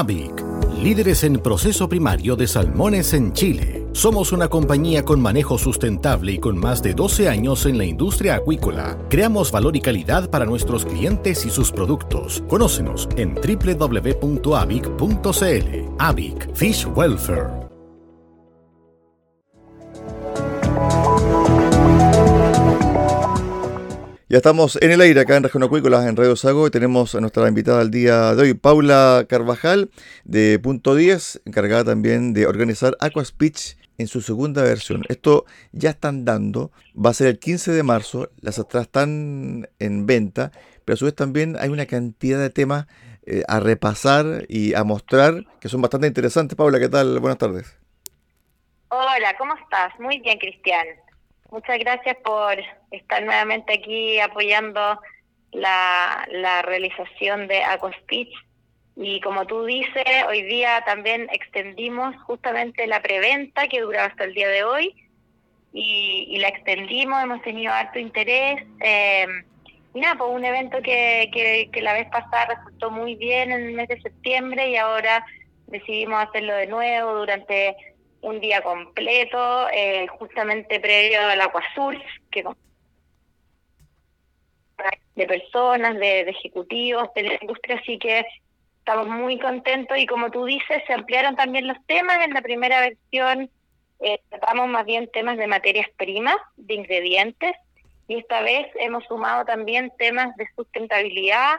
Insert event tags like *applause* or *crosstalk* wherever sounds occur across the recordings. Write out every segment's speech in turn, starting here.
AVIC, líderes en proceso primario de salmones en Chile. Somos una compañía con manejo sustentable y con más de 12 años en la industria acuícola. Creamos valor y calidad para nuestros clientes y sus productos. Conócenos en www.avic.cl. AVIC Fish Welfare. Ya estamos en el aire acá en Región Acuícola, en Radio Sago, y tenemos a nuestra invitada al día de hoy, Paula Carvajal, de Punto 10, encargada también de organizar Aqua Speech en su segunda versión. Esto ya están dando, va a ser el 15 de marzo, las atrás están en venta, pero a su vez también hay una cantidad de temas eh, a repasar y a mostrar que son bastante interesantes. Paula, ¿qué tal? Buenas tardes. Hola, ¿cómo estás? Muy bien, Cristian. Muchas gracias por estar nuevamente aquí apoyando la, la realización de AquaSpeech. Y como tú dices, hoy día también extendimos justamente la preventa que duraba hasta el día de hoy y, la extendimos, hemos tenido harto interés. Eh, y nada, pues un evento que, que, que la vez pasada resultó muy bien en el mes de septiembre y ahora decidimos hacerlo de nuevo durante un día completo, eh, justamente previo al Acuasur, que de personas, de, ejecutivos de la industria, así que estamos muy contentos y como tú dices, se ampliaron también los temas. En la primera versión eh, tratamos más bien temas de materias primas, de ingredientes, y esta vez hemos sumado también temas de sustentabilidad,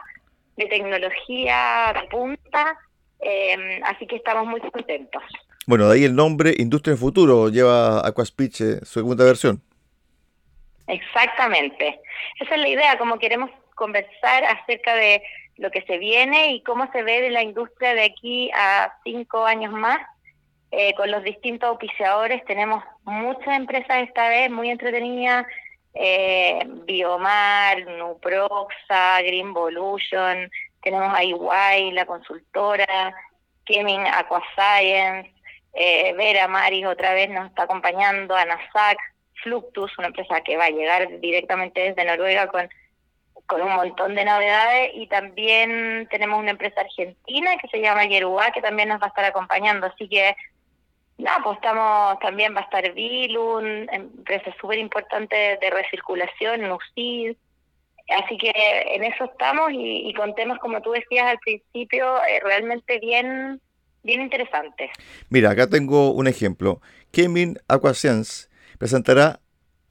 de tecnología de punta, eh, así que estamos muy contentos. Bueno, de ahí el nombre Industria Futuro lleva Aquaspeech eh, su segunda versión. Exactamente. Esa es la idea, como queremos conversar acerca de lo que se viene y cómo se ve de la industria de aquí a cinco años más. Eh, con los distintos auspiciadores tenemos muchas empresas esta vez muy entretenidas, eh, Biomar, Nuproxa, Greenvolution, tenemos a EY, la consultora, Kemin Aquascience, eh, Vera Maris otra vez nos está acompañando, Anasac, Fluctus, una empresa que va a llegar directamente desde Noruega con, con un montón de novedades. Y también tenemos una empresa argentina que se llama Yerubá que también nos va a estar acompañando, así que no, pues estamos, también va a estar Vilun, empresa súper importante de recirculación, NUCID, así que en eso estamos y, con temas como tú decías al principio, eh, realmente bien bien interesante. Mira, acá tengo un ejemplo. Kemin Aquascience presentará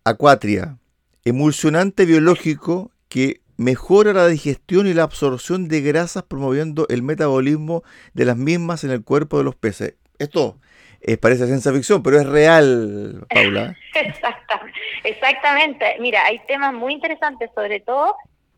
Aquatria, emulsionante biológico que mejora la digestión y la absorción de grasas promoviendo el metabolismo de las mismas en el cuerpo de los peces. Esto es, parece ciencia ficción, pero es real, Paula. *laughs* Exactamente. Mira, hay temas muy interesantes, sobre todo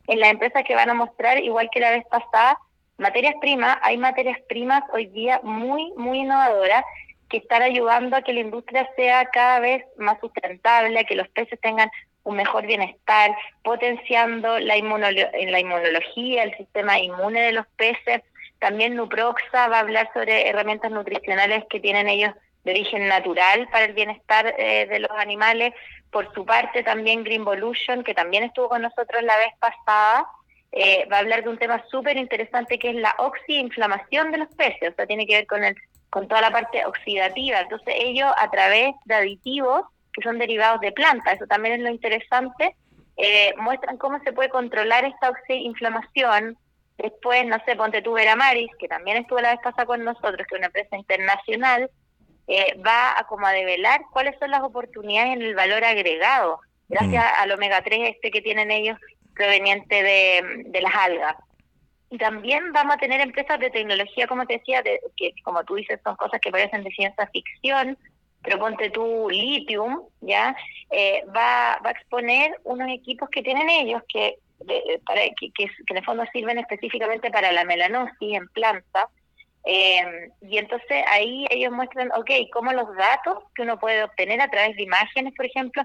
en las empresas que van a mostrar, igual que la vez pasada, materias primas, hay materias primas hoy día muy, muy innovadoras que están ayudando a que la industria sea cada vez más sustentable, a que los peces tengan un mejor bienestar, potenciando la, la inmunología, el sistema inmune de los peces. También Nuproxa va a hablar sobre herramientas nutricionales que tienen ellos de origen natural para el bienestar eh, de los animales. Por su parte, también Greenvolution, que también estuvo con nosotros la vez pasada, eh, va a hablar de un tema súper interesante que es la oxi-inflamación de los peces, o sea, tiene que ver con, el, con toda la parte oxidativa. Entonces, ellos a través de aditivos que son derivados de plantas, eso también es lo interesante, eh, muestran cómo se puede controlar esta oxi-inflamación. Después, no sé, ponte tú Veramaris, que también estuvo la vez pasada con nosotros, que es una empresa internacional, eh, va a como a develar cuáles son las oportunidades en el valor agregado, gracias mm. al omega 3 este que tienen ellos proveniente de, de, las algas. Y también vamos a tener empresas de tecnología, como te decía, de, que como tú dices son cosas que parecen de ciencia ficción, pero ponte tu Lithium, ¿ya? Eh, va, va a exponer unos equipos que tienen ellos que, para, que, que, en el fondo sirven específicamente para la melanosis en planta. Eh, y entonces ahí ellos muestran, ok, cómo los datos que uno puede obtener a través de imágenes, por ejemplo,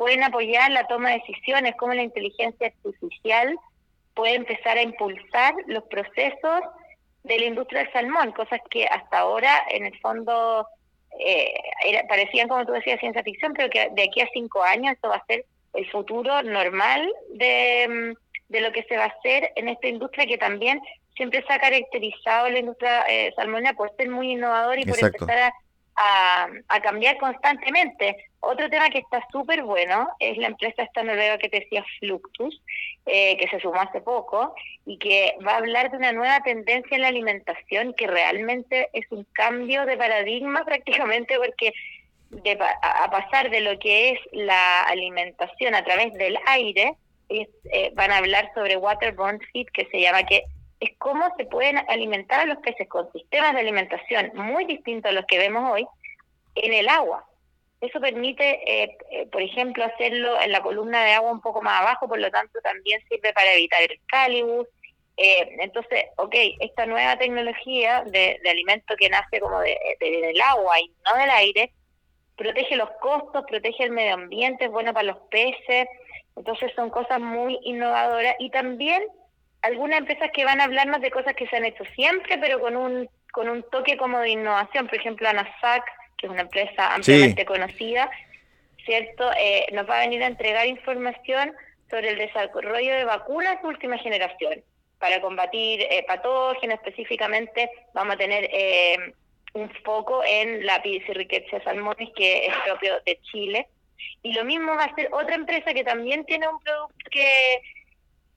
pueden apoyar la toma de decisiones, cómo la inteligencia artificial puede empezar a impulsar los procesos de la industria del salmón, cosas que hasta ahora en el fondo eh, parecían, como tú decías, ciencia ficción, pero que de aquí a cinco años esto va a ser el futuro normal de, de lo que se va a hacer en esta industria que también siempre se ha caracterizado la industria eh, salmonera por ser muy innovador y por empezar a, a, cambiar constantemente. Otro tema que está súper bueno es la empresa esta noruega que te decía Fluctus, eh, que se sumó hace poco y que va a hablar de una nueva tendencia en la alimentación que realmente es un cambio de paradigma *laughs* prácticamente porque de, a, pasar de lo que es la alimentación a través del aire, eh, van a hablar sobre waterborne feed, que se llama que es cómo se pueden alimentar a los peces con sistemas de alimentación muy distintos a los que vemos hoy en el agua. Eso permite, eh, eh, por ejemplo, hacerlo en la columna de agua un poco más abajo, por lo tanto también sirve para evitar el calibus. Eh, entonces, ok, esta nueva tecnología de, alimento que nace como de, del agua y no del aire, protege los costos, protege el medio ambiente, es bueno para los peces, entonces son cosas muy innovadoras y también algunas empresas que van a hablarnos de cosas que se han hecho siempre, pero con un, con un toque como de innovación. Por ejemplo, ANASAC, que es una empresa ampliamente conocida, ¿cierto? Eh, nos va a venir a entregar información sobre el desarrollo de vacunas de última generación. Para combatir eh, patógenos específicamente, vamos a tener eh, un foco en la Pidicirriquetia salmonis, que es propio de Chile. Y lo mismo va a ser otra empresa que también tiene un producto que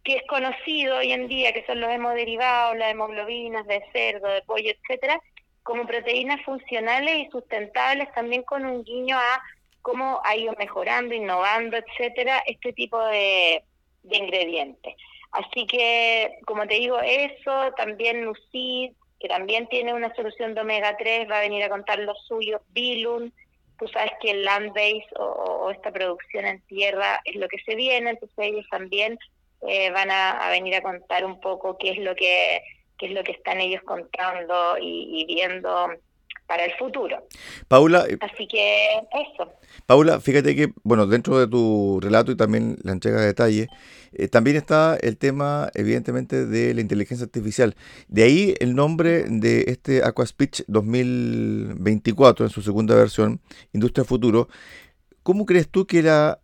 que es conocido hoy en día, que son los hemoderivados, las hemoglobinas de cerdo, de pollo, etcétera, como proteínas funcionales y sustentables, también con un guiño a cómo ha ido mejorando, innovando, etcétera, este tipo de, ingredientes. Así que, como te digo, eso, también Lucid, que también tiene una solución de omega 3, va a venir a contar lo suyo, Bilun, tú sabes que el land base o, o, esta producción en tierra es lo que se viene, entonces ellos también eh, van a, venir a contar un poco qué es lo que qué es lo que están ellos contando y, viendo para el futuro. Paula. Eh, Así que eso. Paula, fíjate que, bueno, dentro de tu relato y también la entrega de detalle, eh, también está el tema, evidentemente, de la inteligencia artificial. De ahí el nombre de este Aquaspeech 2024, en su segunda versión, Industria Futuro. ¿Cómo crees tú que la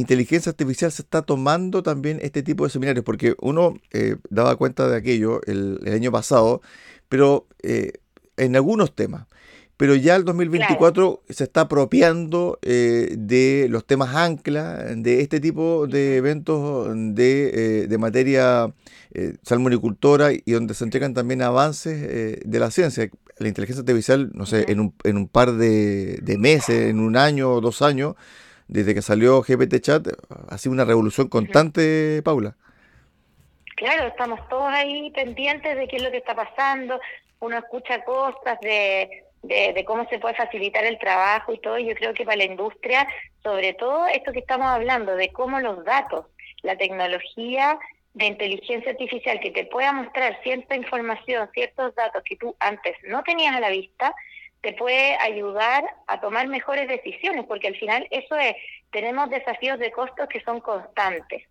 inteligencia artificial se está tomando también este tipo de seminarios, porque uno eh, daba cuenta de aquello el, año pasado, pero eh, en algunos temas. Pero ya el 2024 se está apropiando eh, de los temas ancla, de este tipo de eventos de, de materia salmonicultora y donde se entregan también avances de la ciencia. La inteligencia artificial, no sé, en un, en un par de, de meses, en un año o dos años, desde que salió GPT Chat, ha sido una revolución constante, Paula. Claro, estamos todos ahí pendientes de qué es lo que está pasando, uno escucha cosas de, de, cómo se puede facilitar el trabajo y todo, yo creo que para la industria, sobre todo esto que estamos hablando, de cómo los datos, la tecnología de inteligencia artificial que te pueda mostrar cierta información, ciertos datos que tú antes no tenías a la vista, te puede ayudar a tomar mejores decisiones, porque al final eso es, tenemos desafíos de costos que son constantes,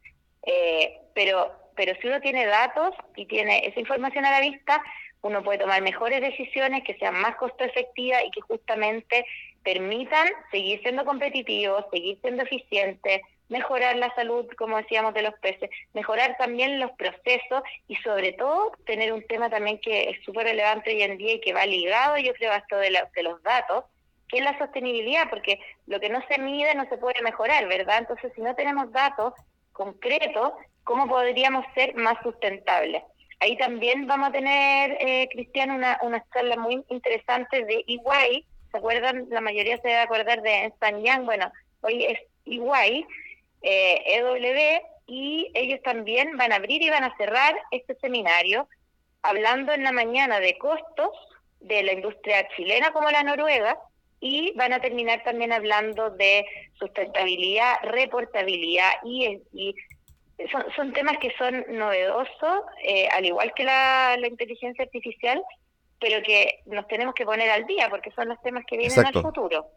eh, pero, pero si uno tiene datos y tiene esa información a la vista, uno puede tomar mejores decisiones que sean más costo efectivas y que justamente permitan seguir siendo competitivos, seguir siendo eficientes, mejorar la salud, como decíamos, de los peces, mejorar también los procesos y sobre todo tener un tema también que es súper relevante hoy en día y que va ligado, yo creo, a esto de, de los datos, que es la sostenibilidad, porque lo que no se mide no se puede mejorar, ¿verdad? Entonces, si no tenemos datos concretos, ¿cómo podríamos ser más sustentables? Ahí también vamos a tener, eh, Cristian, una, una charla muy interesante de EY. ¿Se acuerdan? La mayoría se debe acordar de San Yang. Bueno, hoy es EY, eh, EW, y ellos también van a abrir y van a cerrar este seminario hablando en la mañana de costos de la industria chilena como la noruega y van a terminar también hablando de sustentabilidad, reportabilidad y, y son, son temas que son novedosos, eh, al igual que la, inteligencia artificial, pero que nos tenemos que poner al día porque son los temas que vienen al futuro.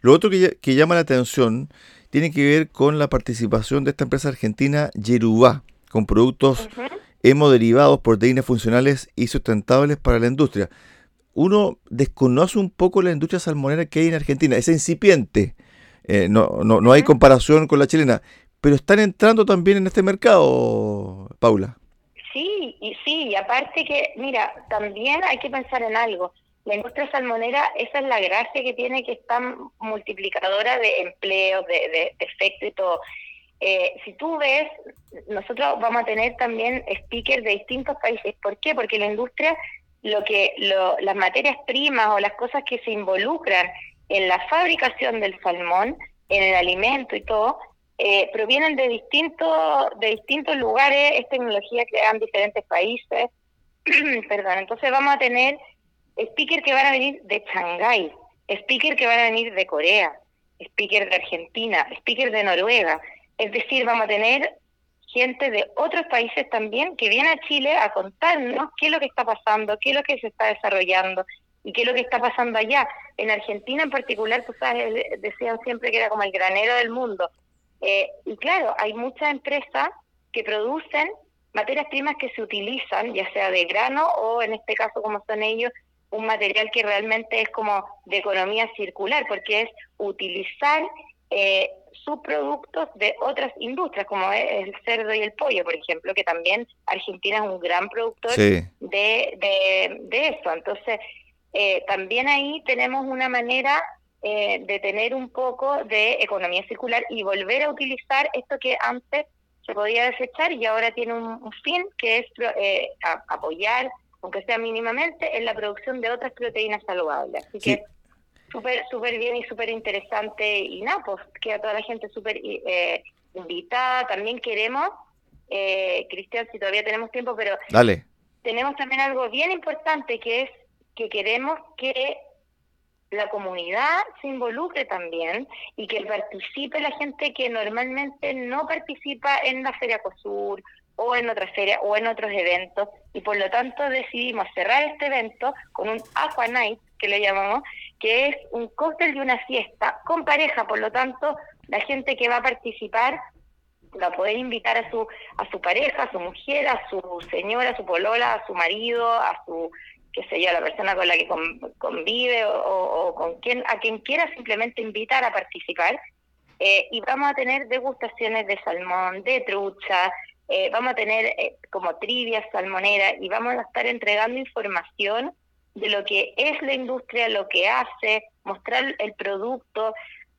Lo otro que, que, llama la atención tiene que ver con la participación de esta empresa argentina Yerubá, con productos hemoderivados, proteínas funcionales y sustentables para la industria. Uno desconoce un poco la industria salmonera que hay en Argentina, es incipiente. Eh, no, no, no hay comparación con la chilena pero están entrando también en este mercado, Paula. Sí, y sí, y aparte que, mira, también hay que pensar en algo. La industria salmonera, esa es la gracia que tiene, que es tan multiplicadora de empleo, de, de, efecto y todo. Eh, si tú ves, nosotros vamos a tener también speakers de distintos países. ¿Por qué? Porque la industria, lo que lo, las materias primas o las cosas que se involucran en la fabricación del salmón, en el alimento y todo, eh, provienen de distintos, de distintos lugares, es tecnología que dan diferentes países. *clears throat* Perdón, entonces vamos a tener speakers que van a venir de Shanghái, speakers que van a venir de Corea, speakers de Argentina, speakers de Noruega. Es decir, vamos a tener gente de otros países también que viene a Chile a contarnos qué es lo que está pasando, qué es lo que se está desarrollando y qué es lo que está pasando allá. En Argentina en particular, tú sabes, decían siempre que era como el granero del mundo. Eh, y claro, hay muchas empresas que producen materias primas que se utilizan, ya sea de grano o en este caso como son ellos, un material que realmente es como de economía circular, porque es utilizar eh, subproductos de otras industrias, como es el cerdo y el pollo, por ejemplo, que también Argentina es un gran productor de, de, eso. Entonces, eh, también ahí tenemos una manera eh, de tener un poco de economía circular y volver a utilizar esto que antes se podía desechar y ahora tiene un, fin que es eh, apoyar, aunque sea mínimamente, en la producción de otras proteínas saludables. Así que súper súper bien y súper interesante y nada, pues queda toda la gente súper eh, invitada. También queremos, eh, Cristian, si todavía tenemos tiempo, pero Dale. tenemos también algo bien importante que es que queremos que la comunidad se involucre también y que participe la gente que normalmente no participa en la Feria COSUR o en otras ferias o en otros eventos y por lo tanto decidimos cerrar este evento con un Aqua Night que le llamamos, que es un cóctel de una fiesta con pareja, por lo tanto la gente que va a participar va a poder invitar a su a su pareja, a su mujer, a su señora, a su polola, a su marido, a su qué sé yo, la persona con la que convive o, con quien, a quien quiera simplemente invitar a participar. Eh, y vamos a tener degustaciones de salmón, de trucha, eh, vamos a tener eh, como trivias salmoneras y vamos a estar entregando información de lo que es la industria, lo que hace, mostrar el producto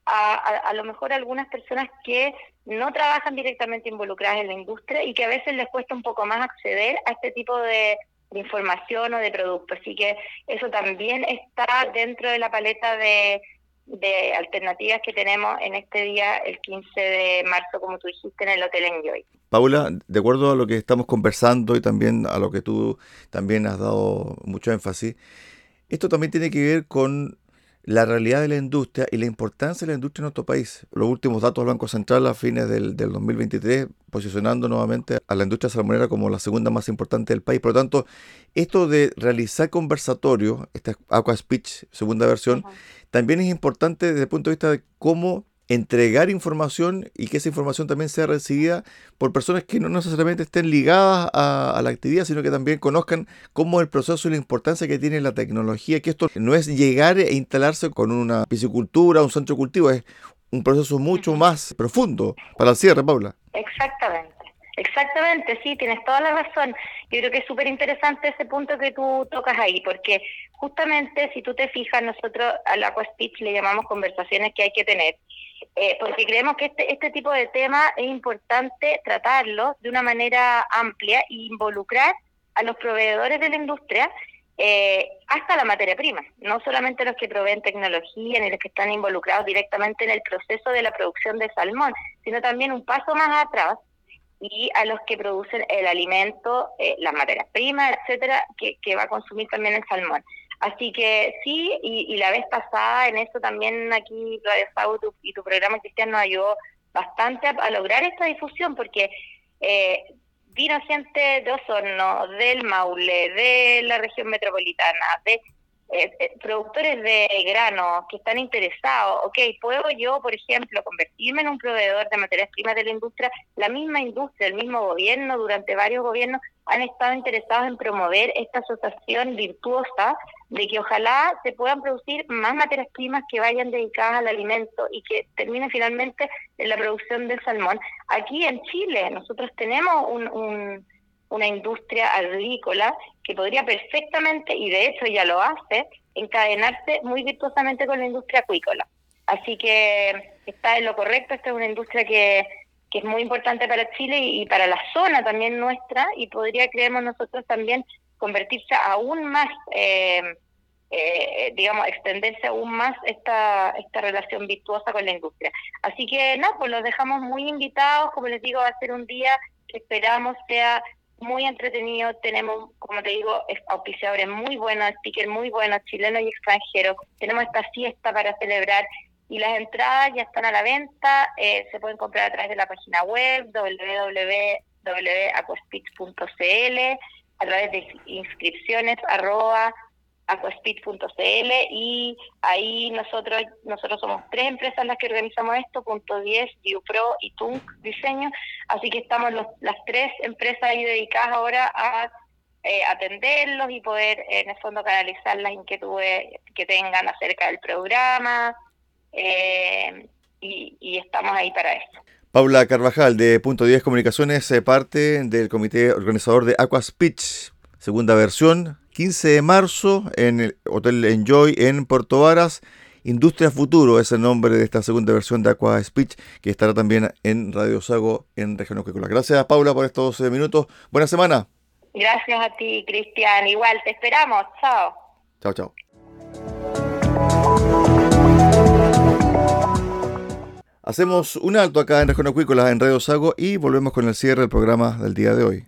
a, a lo mejor a algunas personas que no trabajan directamente involucradas en la industria y que a veces les cuesta un poco más acceder a este tipo de, de información o de producto. Así que eso también está dentro de la paleta de, de alternativas que tenemos en este día, el 15 de marzo, como tú dijiste, en el Hotel Enjoy. Paula, de acuerdo a lo que estamos conversando y también a lo que tú también has dado mucho énfasis, esto también tiene que ver con la realidad de la industria y la importancia de la industria en nuestro país. Los últimos datos del Banco Central a fines del, 2023 posicionando nuevamente a la industria salmonera como la segunda más importante del país. Por lo tanto, esto de realizar conversatorios, esta Aqua Speech segunda versión, también es importante desde el punto de vista de cómo entregar información y que esa información también sea recibida por personas que no necesariamente estén ligadas a, la actividad, sino que también conozcan cómo el proceso y la importancia que tiene la tecnología, que esto no es llegar e instalarse con una piscicultura, un centro de cultivo, es un proceso mucho más profundo. Para el cierre, Paula. Exactamente. Exactamente, sí, tienes toda la razón. Yo creo que es súper interesante ese punto que tú tocas ahí, porque justamente si tú te fijas, nosotros a la Speech le llamamos conversaciones que hay que tener. Eh, porque creemos que este, este tipo de tema es importante tratarlo de una manera amplia e involucrar a los proveedores de la industria eh, hasta la materia prima, no solamente los que proveen tecnología ni los que están involucrados directamente en el proceso de la producción de salmón, sino también un paso más atrás y a los que producen el alimento, eh, las materias primas, etcétera, que, que va a consumir también el salmón. Así que sí, y, la vez pasada en eso también aquí Radio Sau y tu programa Cristian nos ayudó bastante a, lograr esta difusión porque eh, vino gente de Osorno, del Maule, de la región metropolitana, de eh, productores de grano que están interesados, ok, ¿puedo yo, por ejemplo, convertirme en un proveedor de materias primas de la industria? La misma industria, el mismo gobierno, durante varios gobiernos, han estado interesados en promover esta asociación virtuosa de que ojalá se puedan producir más materias primas que vayan dedicadas al alimento y que termine finalmente en la producción del salmón. Aquí en Chile nosotros tenemos una industria agrícola que podría perfectamente, y de hecho ya lo hace, encadenarse muy virtuosamente con la industria acuícola. Así que está en lo correcto, esta es una industria que que es muy importante para Chile y, para la zona también nuestra y podría, creemos nosotros, también convertirse aún más, eh, eh, digamos, extenderse aún más esta, esta relación virtuosa con la industria. Así que, no, pues los dejamos muy invitados, como les digo, va a ser un día que esperamos sea muy entretenido, tenemos, como te digo, auspiciadores muy buenos, speakers muy buenos, chilenos y extranjeros, tenemos esta fiesta para celebrar y las entradas ya están a la venta, eh, se pueden comprar a través de la página web www.aquaspeech.cl, a través de inscripciones arroba aquaspeed.cl y ahí nosotros nosotros somos tres empresas las que organizamos esto, Punto 10, Pro y Tunk Diseño, así que estamos las tres empresas ahí dedicadas ahora a eh, atenderlos y poder en el fondo canalizar las inquietudes que tengan acerca del programa, eh, y, estamos ahí para eso. Paula Carvajal de Punto 10 Comunicaciones, eh, parte del comité organizador de Aqua Speech, segunda versión, 15 de marzo en el Hotel Enjoy en Puerto Varas. Industria Futuro es el nombre de esta segunda versión de Aqua Speech que estará también en Radio Sago en Región Acuícola. Gracias Paula por estos eh, minutos. Buena semana. Gracias a ti, Cristian. Igual, te esperamos. Chao. Chao, chao. Hacemos un alto acá en Región Acuícola en Radio Sago y volvemos con el cierre del programa del día de hoy.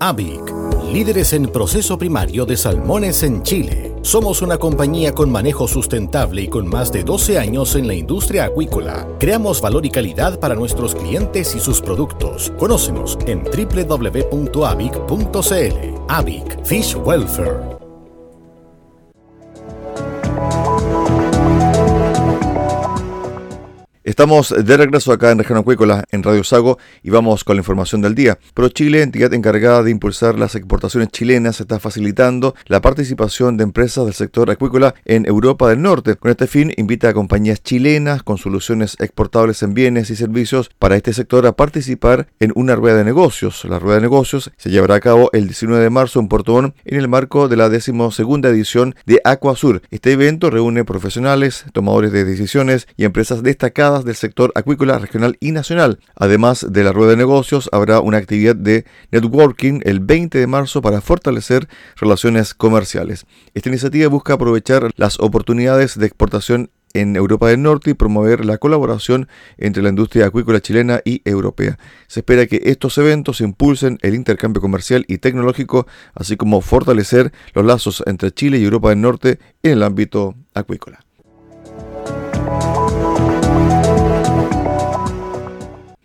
AVIC, líderes en proceso primario de salmones en Chile. Somos una compañía con manejo sustentable y con más de 12 años en la industria acuícola. Creamos valor y calidad para nuestros clientes y sus productos. Conócenos en www.avic.cl. AVIC Fish Welfare. Estamos de regreso acá en Región Acuícola, en Radio Sago, y vamos con la información del día. ProChile, entidad encargada de impulsar las exportaciones chilenas, está facilitando la participación de empresas del sector acuícola en Europa del Norte. Con este fin, invita a compañías chilenas con soluciones exportables en bienes y servicios para este sector a participar en una rueda de negocios. La rueda de negocios se llevará a cabo el 19 de marzo en Puerto en el marco de la decimosegunda edición de Aquasur. Este evento reúne profesionales, tomadores de decisiones y empresas destacadas del sector acuícola regional y nacional. Además de la rueda de negocios, habrá una actividad de networking el 20 de marzo para fortalecer relaciones comerciales. Esta iniciativa busca aprovechar las oportunidades de exportación en Europa del Norte y promover la colaboración entre la industria acuícola chilena y europea. Se espera que estos eventos impulsen el intercambio comercial y tecnológico, así como fortalecer los lazos entre Chile y Europa del Norte en el ámbito acuícola.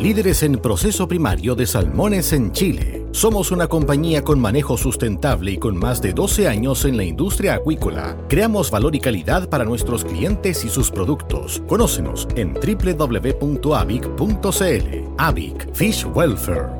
líderes en proceso primario de salmones en Chile. Somos una compañía con manejo sustentable y con más de 12 años en la industria acuícola. Creamos valor y calidad para nuestros clientes y sus productos. Conócenos en www.avic.cl. Avic Fish Welfare.